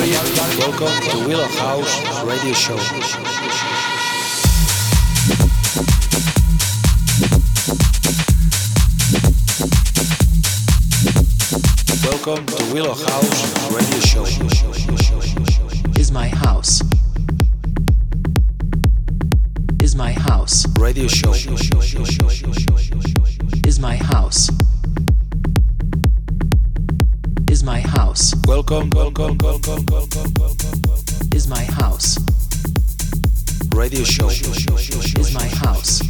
Welcome to Willow House Radio Show. Welcome to Willow House Radio Show. Is my house. Is my house. Radio Show. Is my house. Is my house. Welcome, welcome, welcome, welcome, welcome. Is my house. Radio Show. Is my house.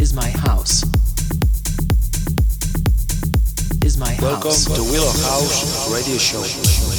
Is my house. Is my house. Welcome to Willow House Radio Show.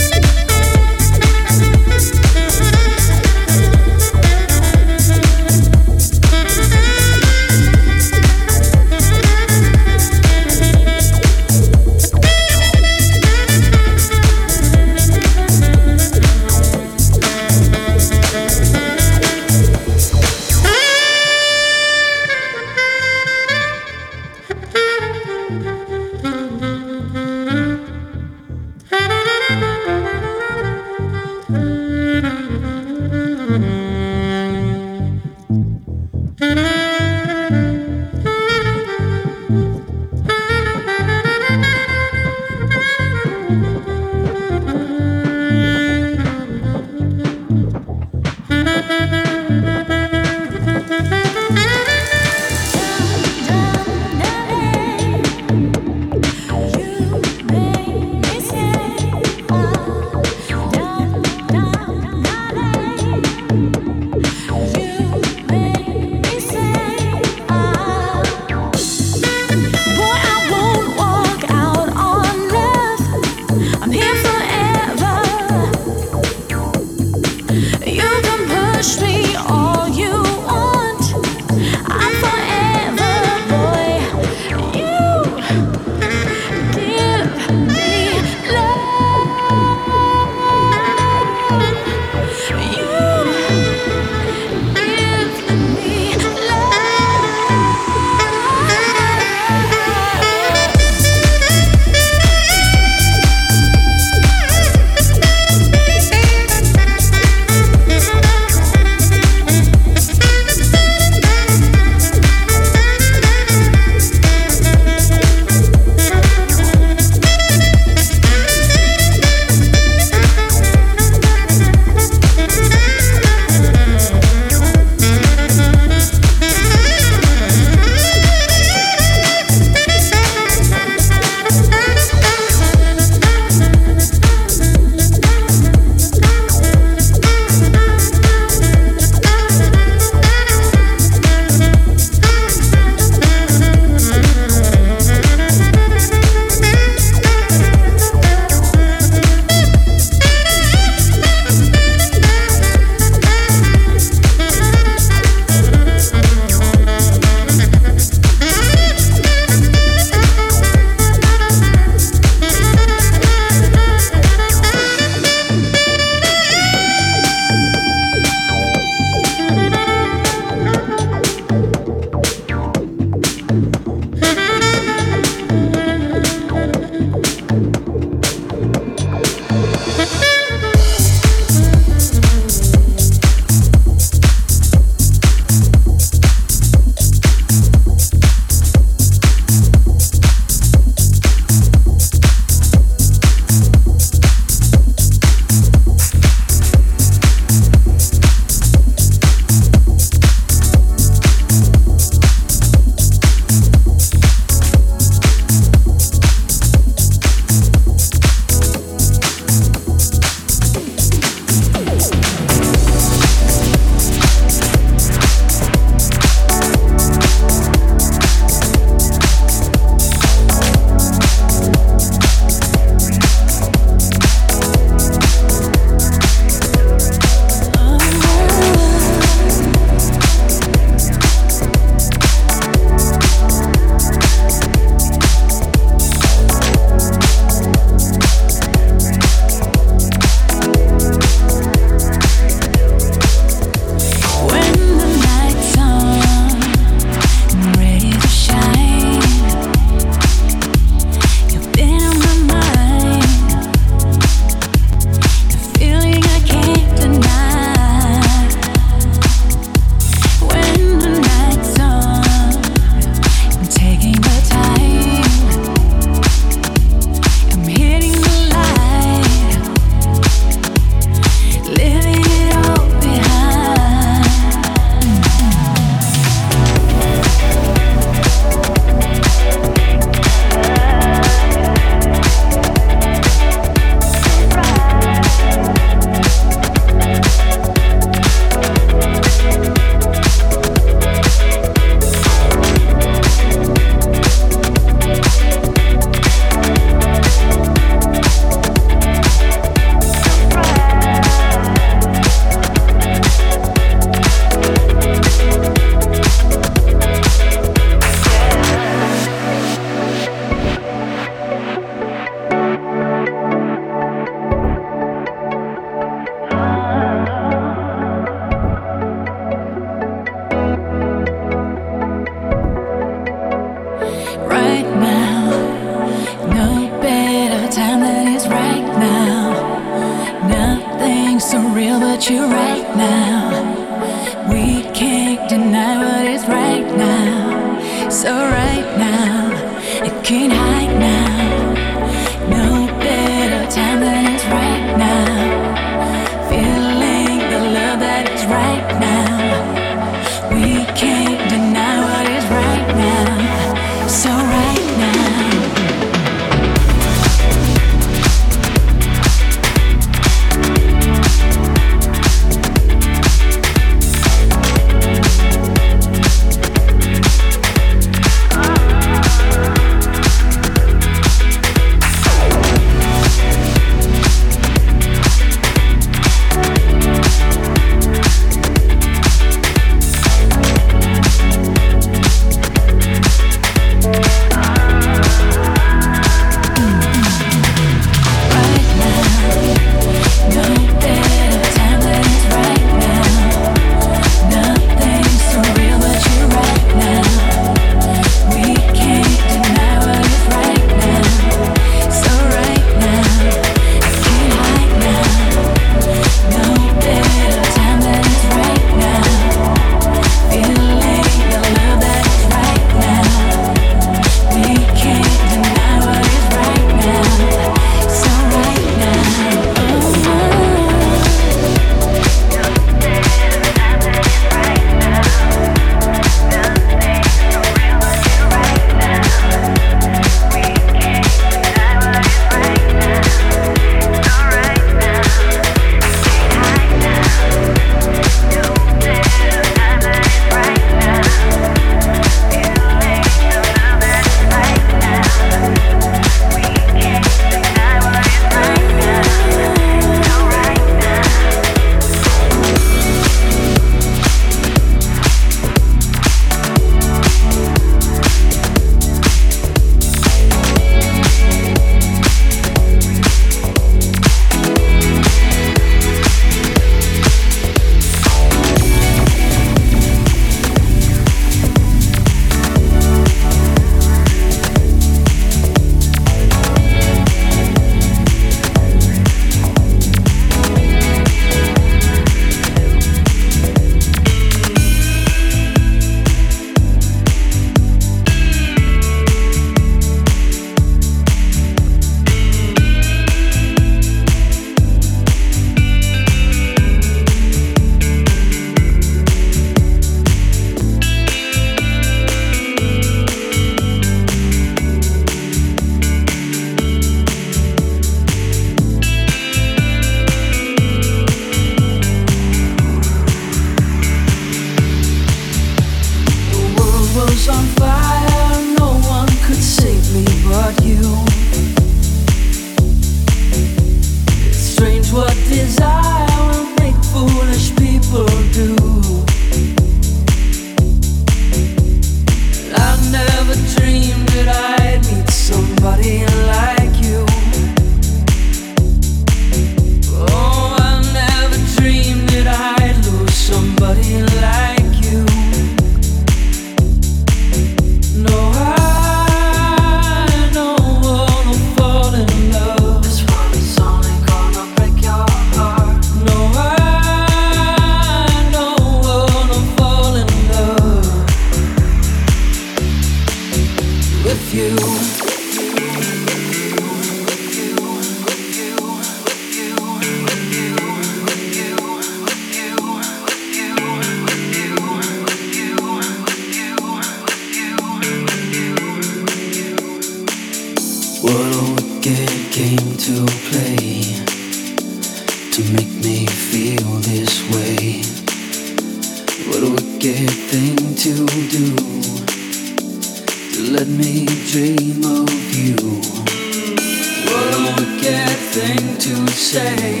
say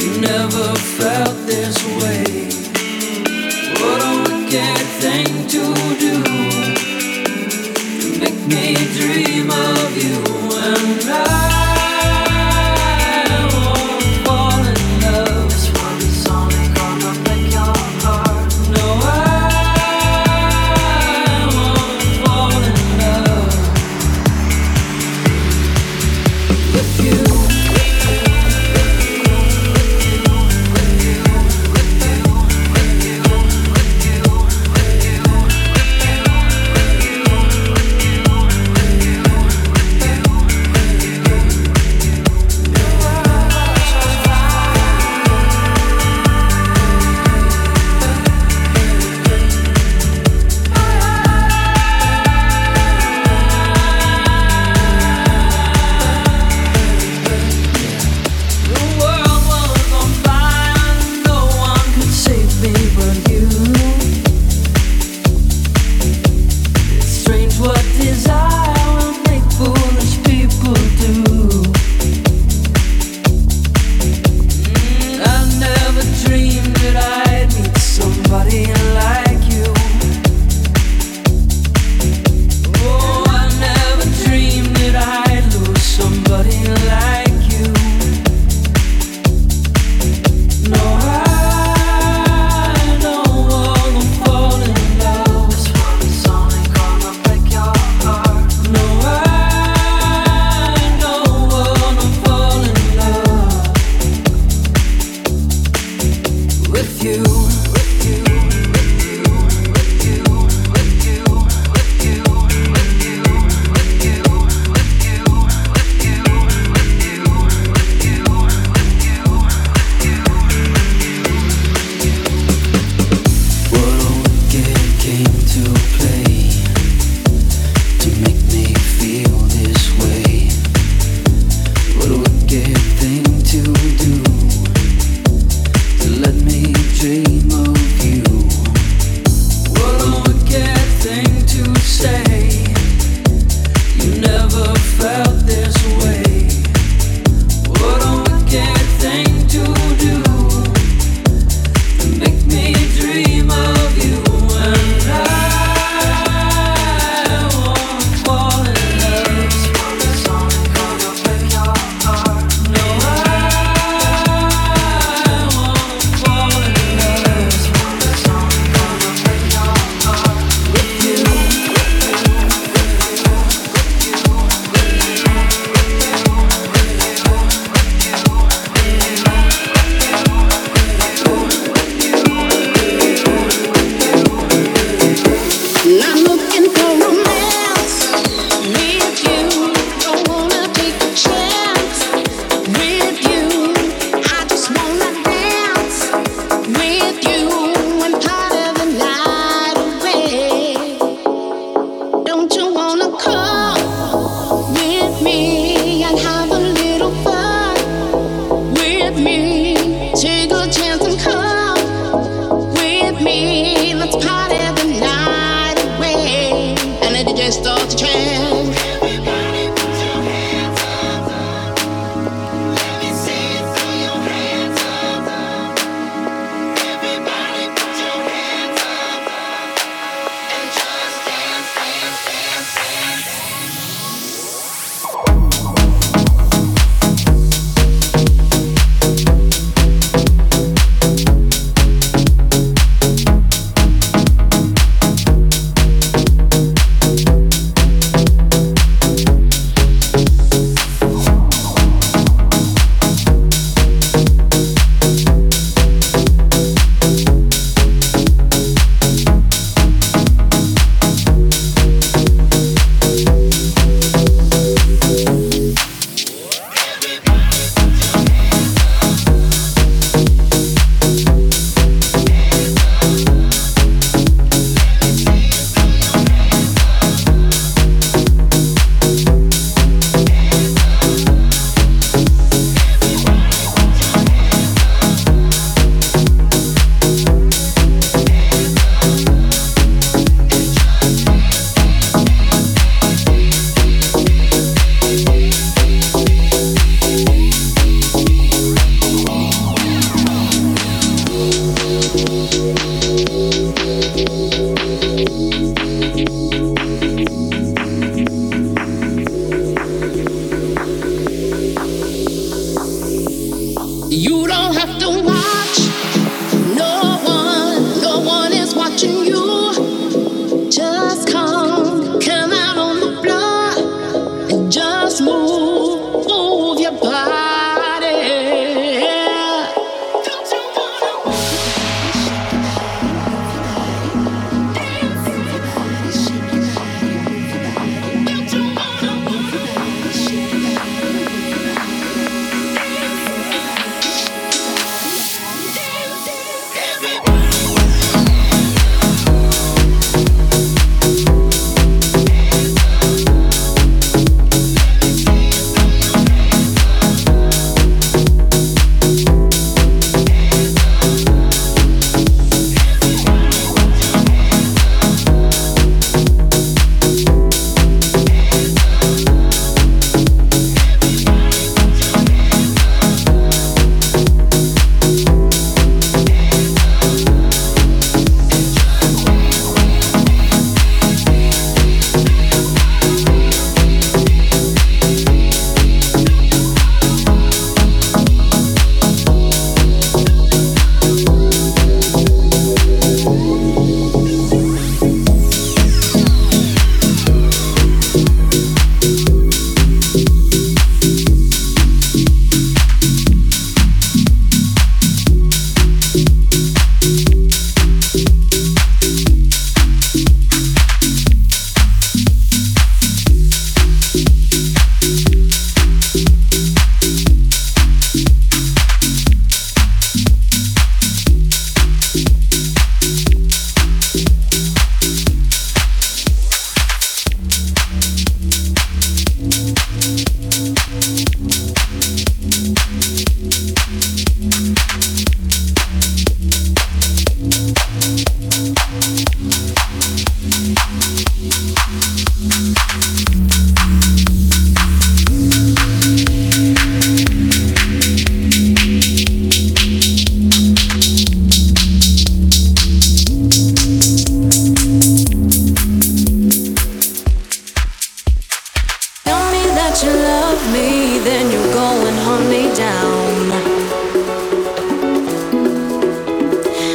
you never felt this way. What a wicked thing to do to make me dream of you and I.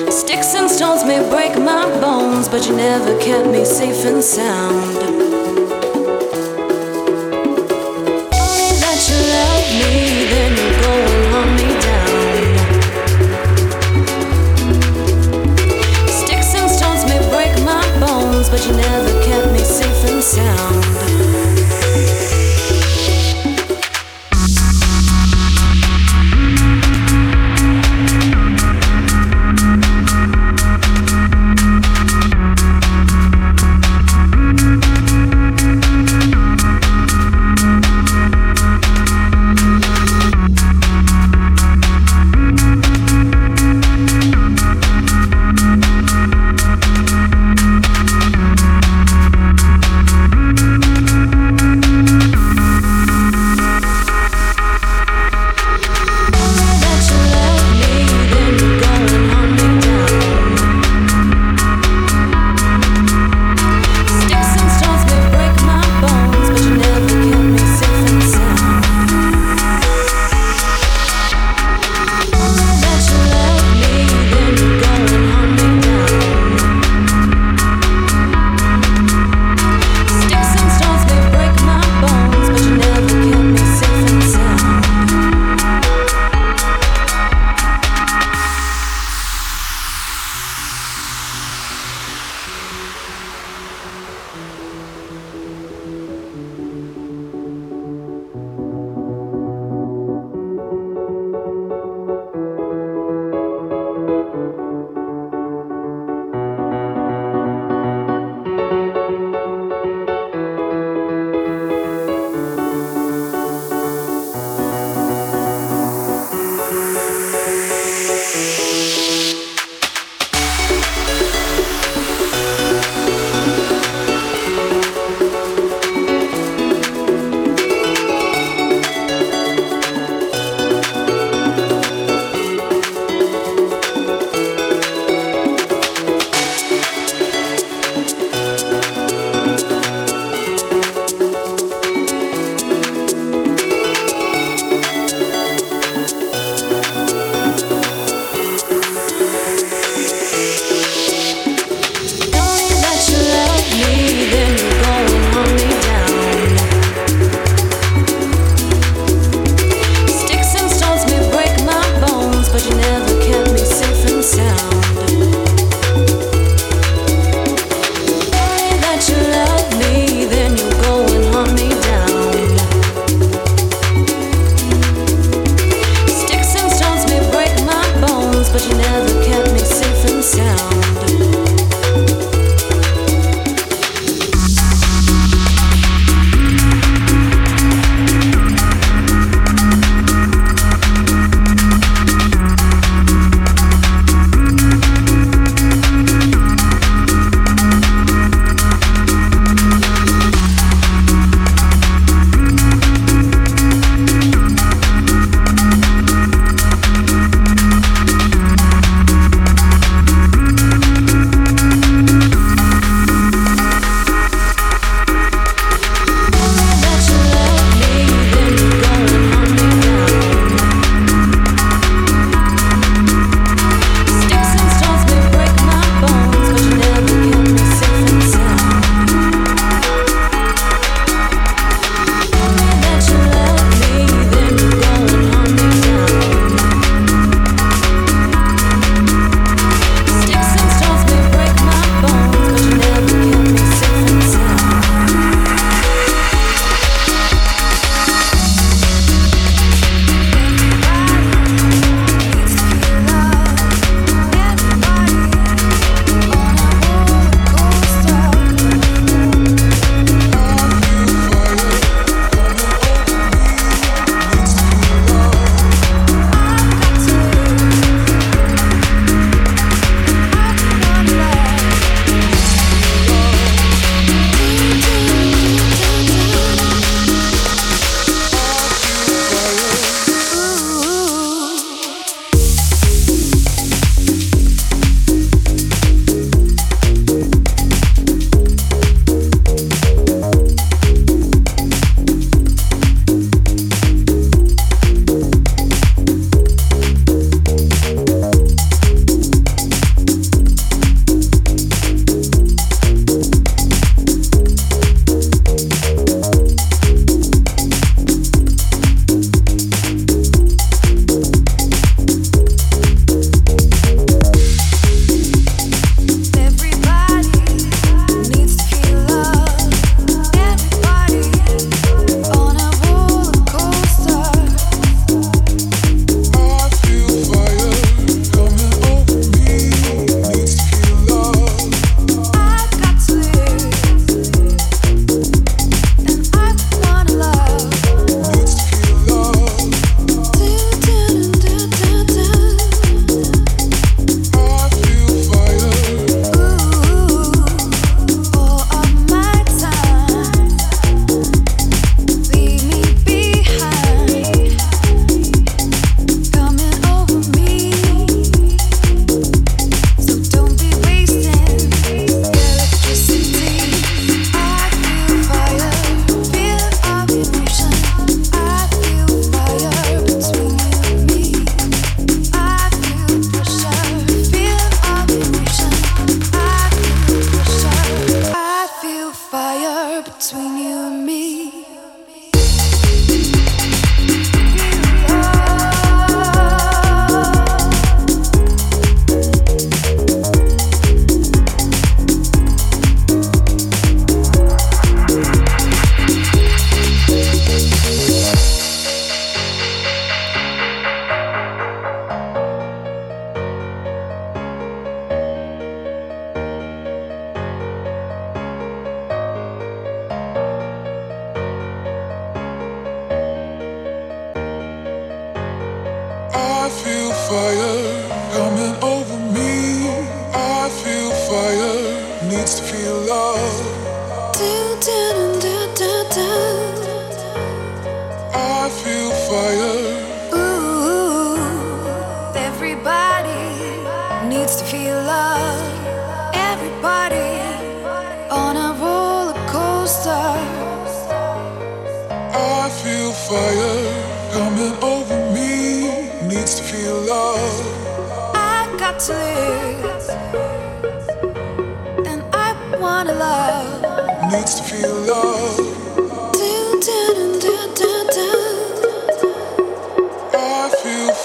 Sticks and stones may break my bones, but you never kept me safe and sound. That you love me, then you me down. Sticks and stones may break my bones, but you never kept me safe and sound.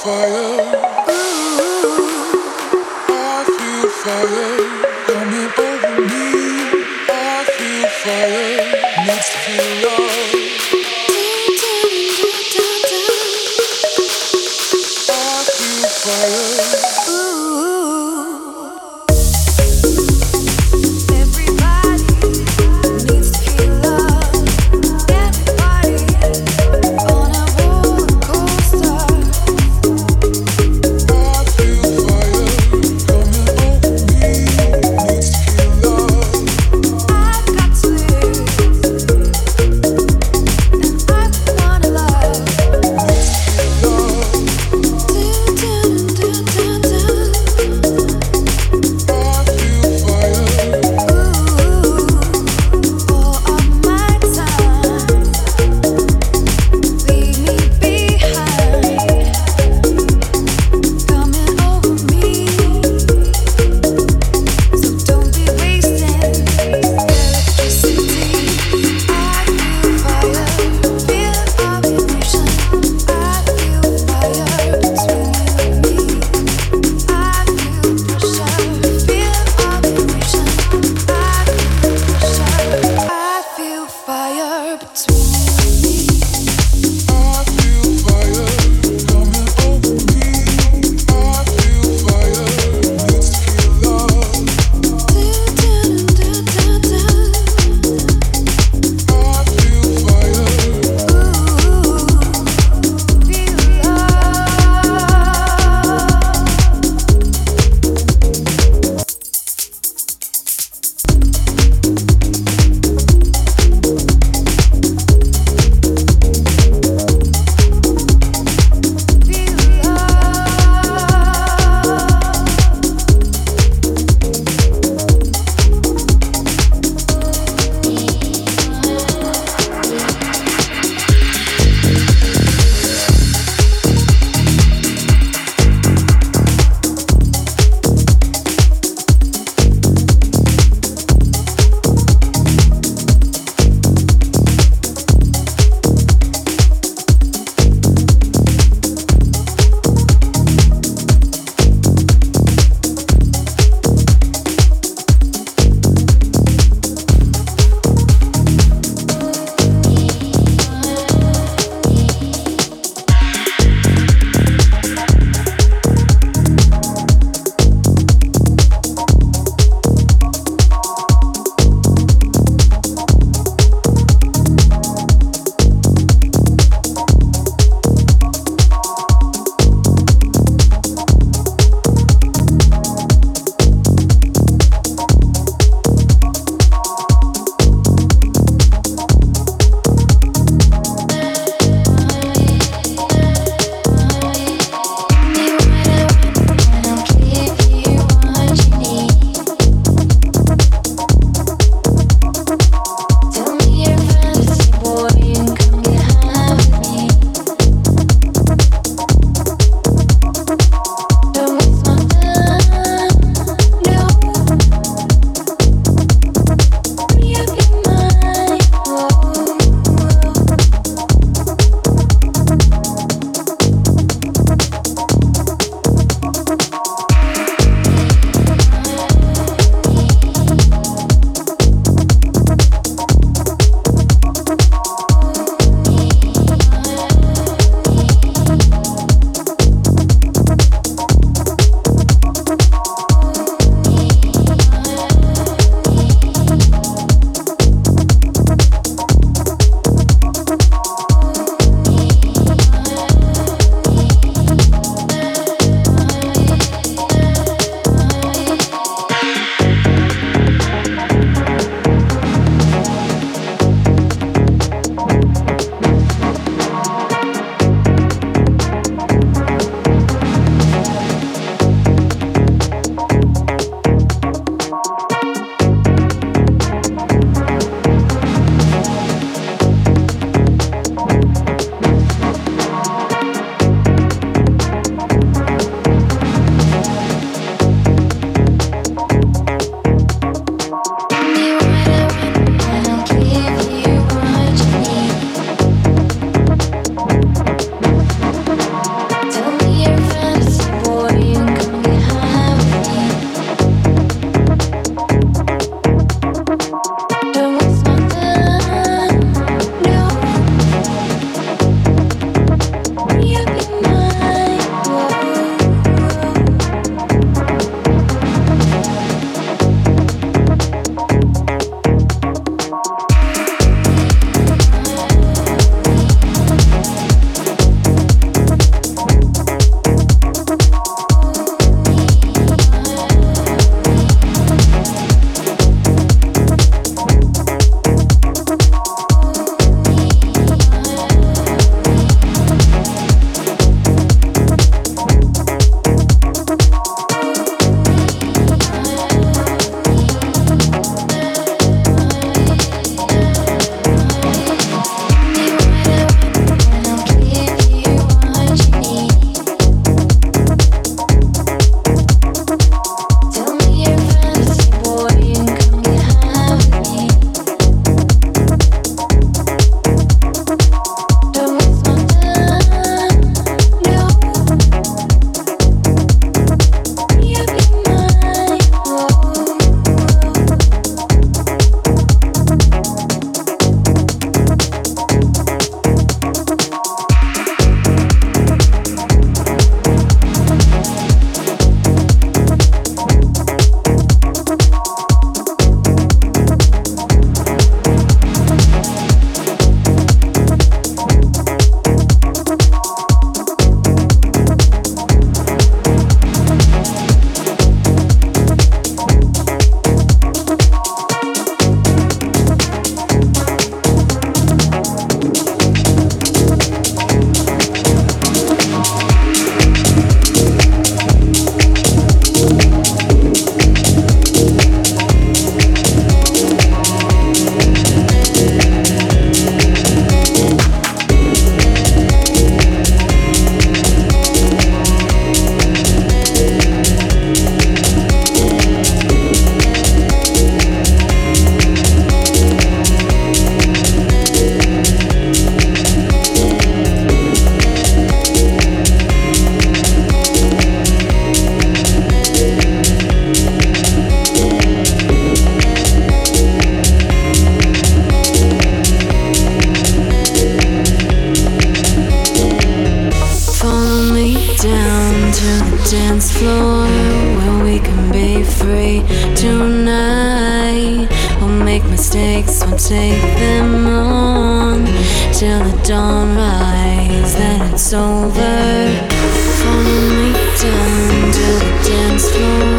fire. dance floor where we can be free tonight. We'll make mistakes, we'll take them on till the dawn rises. Then it's over. Follow me down to the dance floor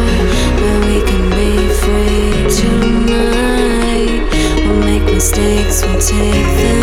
where we can be free tonight. We'll make mistakes, we'll take them.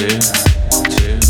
Left to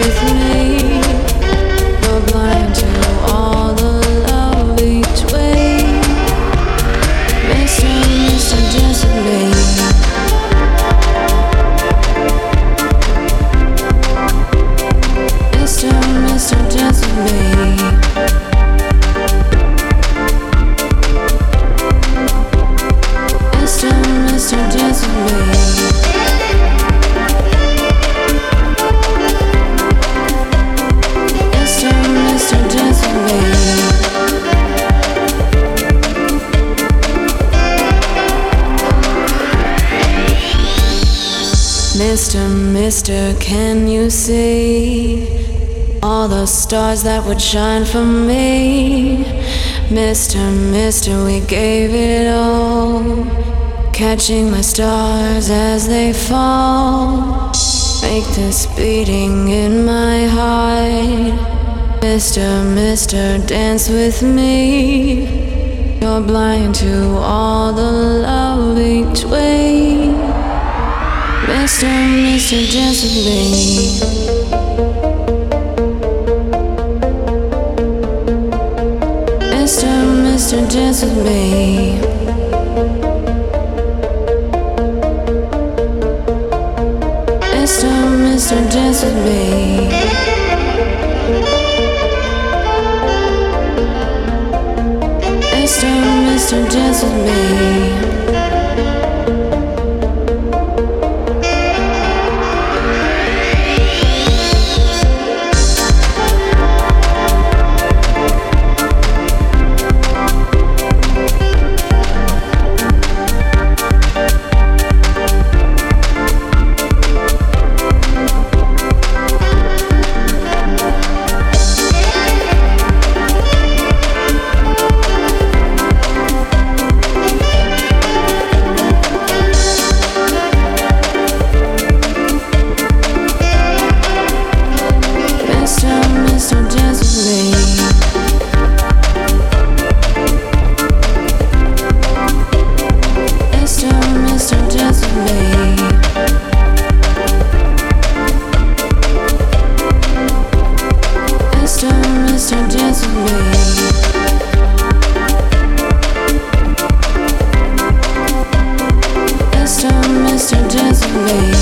with me. Stars that would shine for me? Mister, Mister, we gave it all. Catching my stars as they fall. Make this beating in my heart. Mister, Mister, dance with me. You're blind to all the love between. Mister, Mister, dance with me. Mister, dance with me. Mister, Mister, dance with me. Mister, Mister, dance with me. away.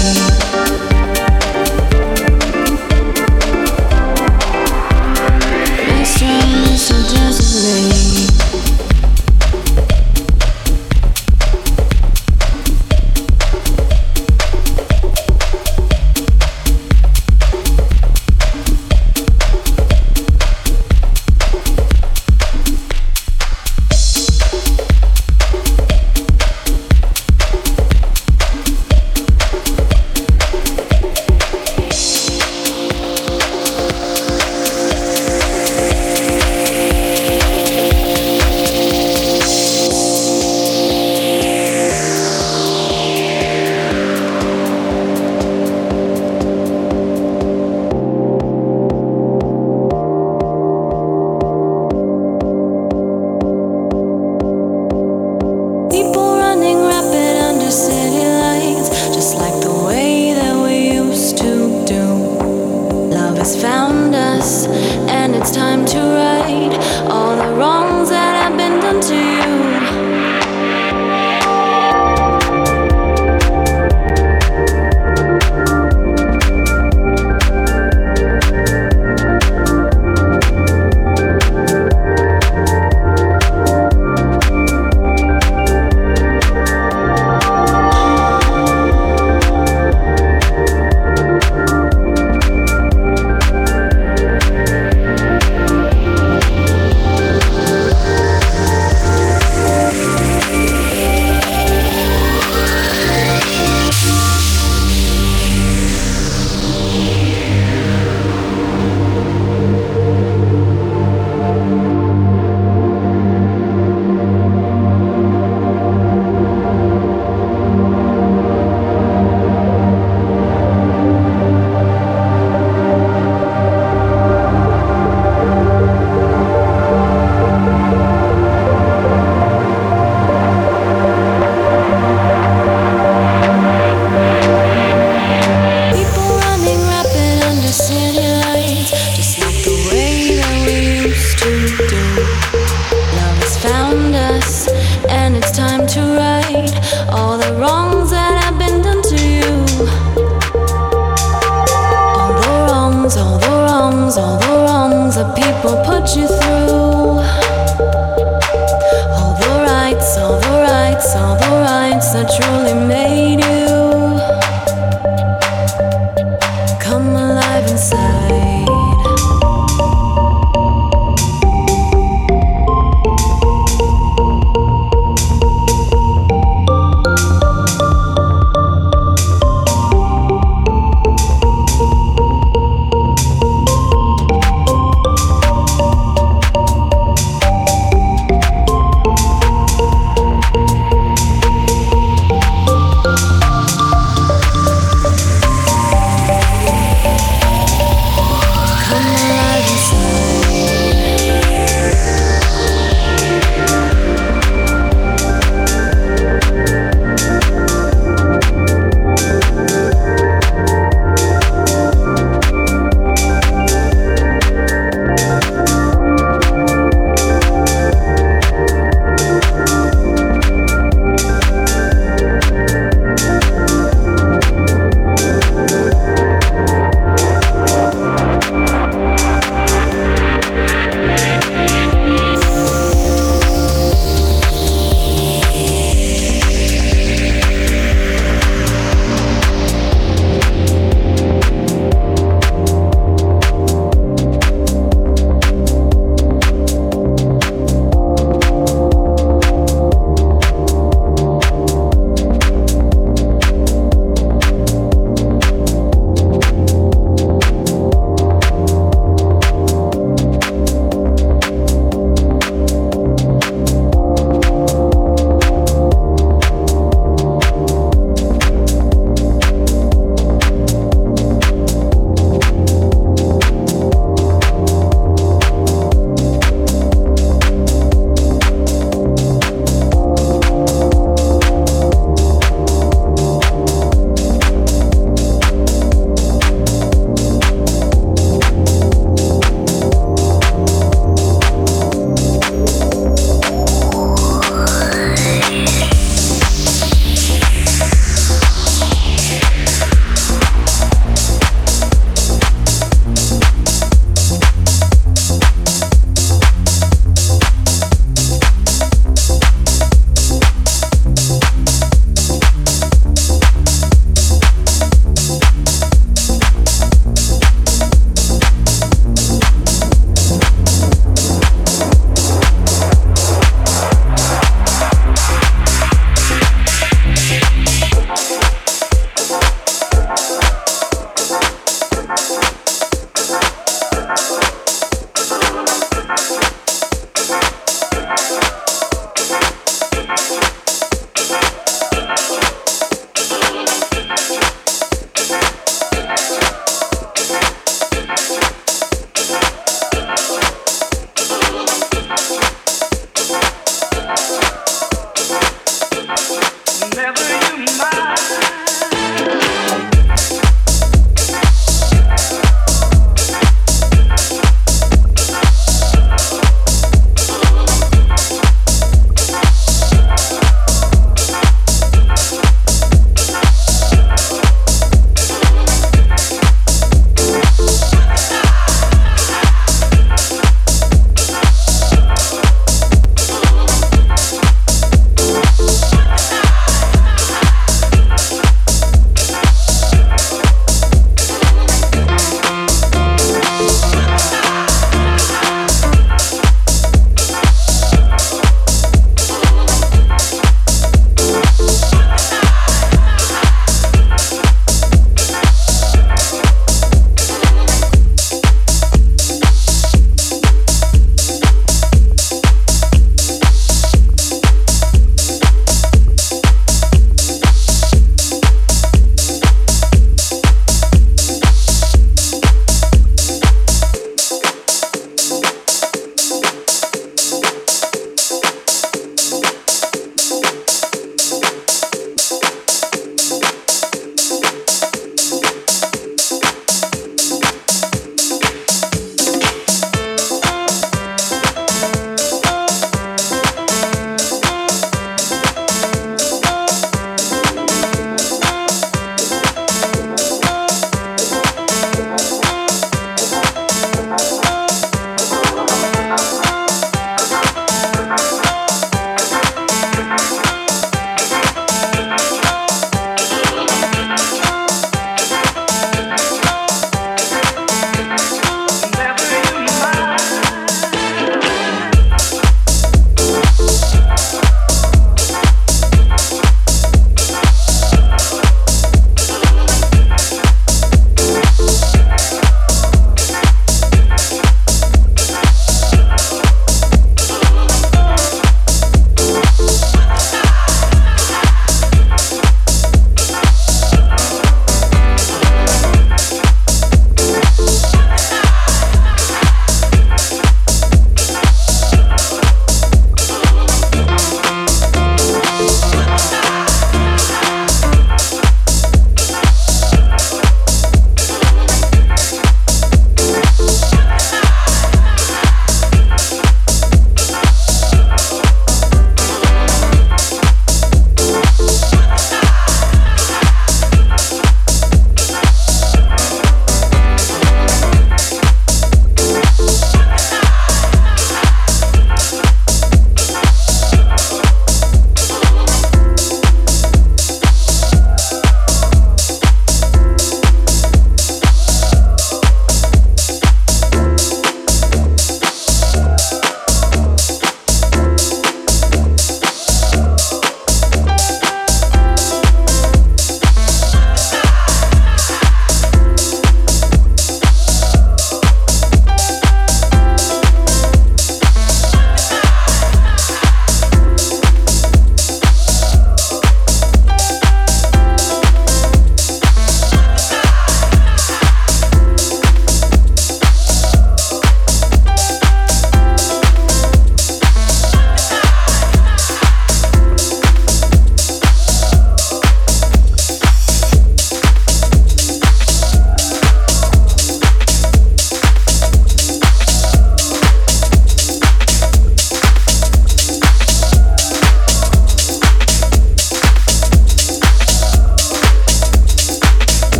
All the wrongs that people put you through. All the rights, all the rights, all the rights that truly made